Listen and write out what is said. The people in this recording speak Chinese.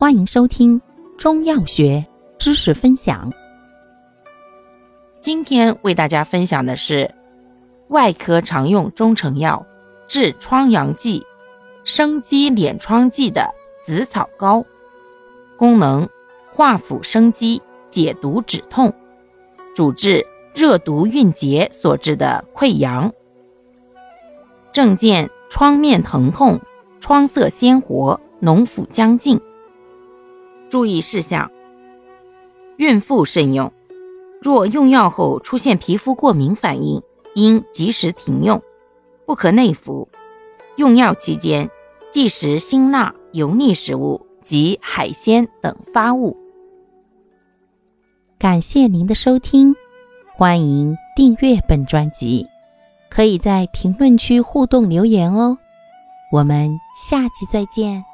欢迎收听中药学知识分享。今天为大家分享的是外科常用中成药治疮疡剂、生肌敛疮剂的紫草膏，功能化腐生肌、解毒止痛，主治热毒蕴结所致的溃疡。症见疮面疼痛、疮色鲜活、脓腐将尽。注意事项：孕妇慎用。若用药后出现皮肤过敏反应，应及时停用，不可内服。用药期间忌食辛辣、油腻食物及海鲜等发物。感谢您的收听，欢迎订阅本专辑，可以在评论区互动留言哦。我们下期再见。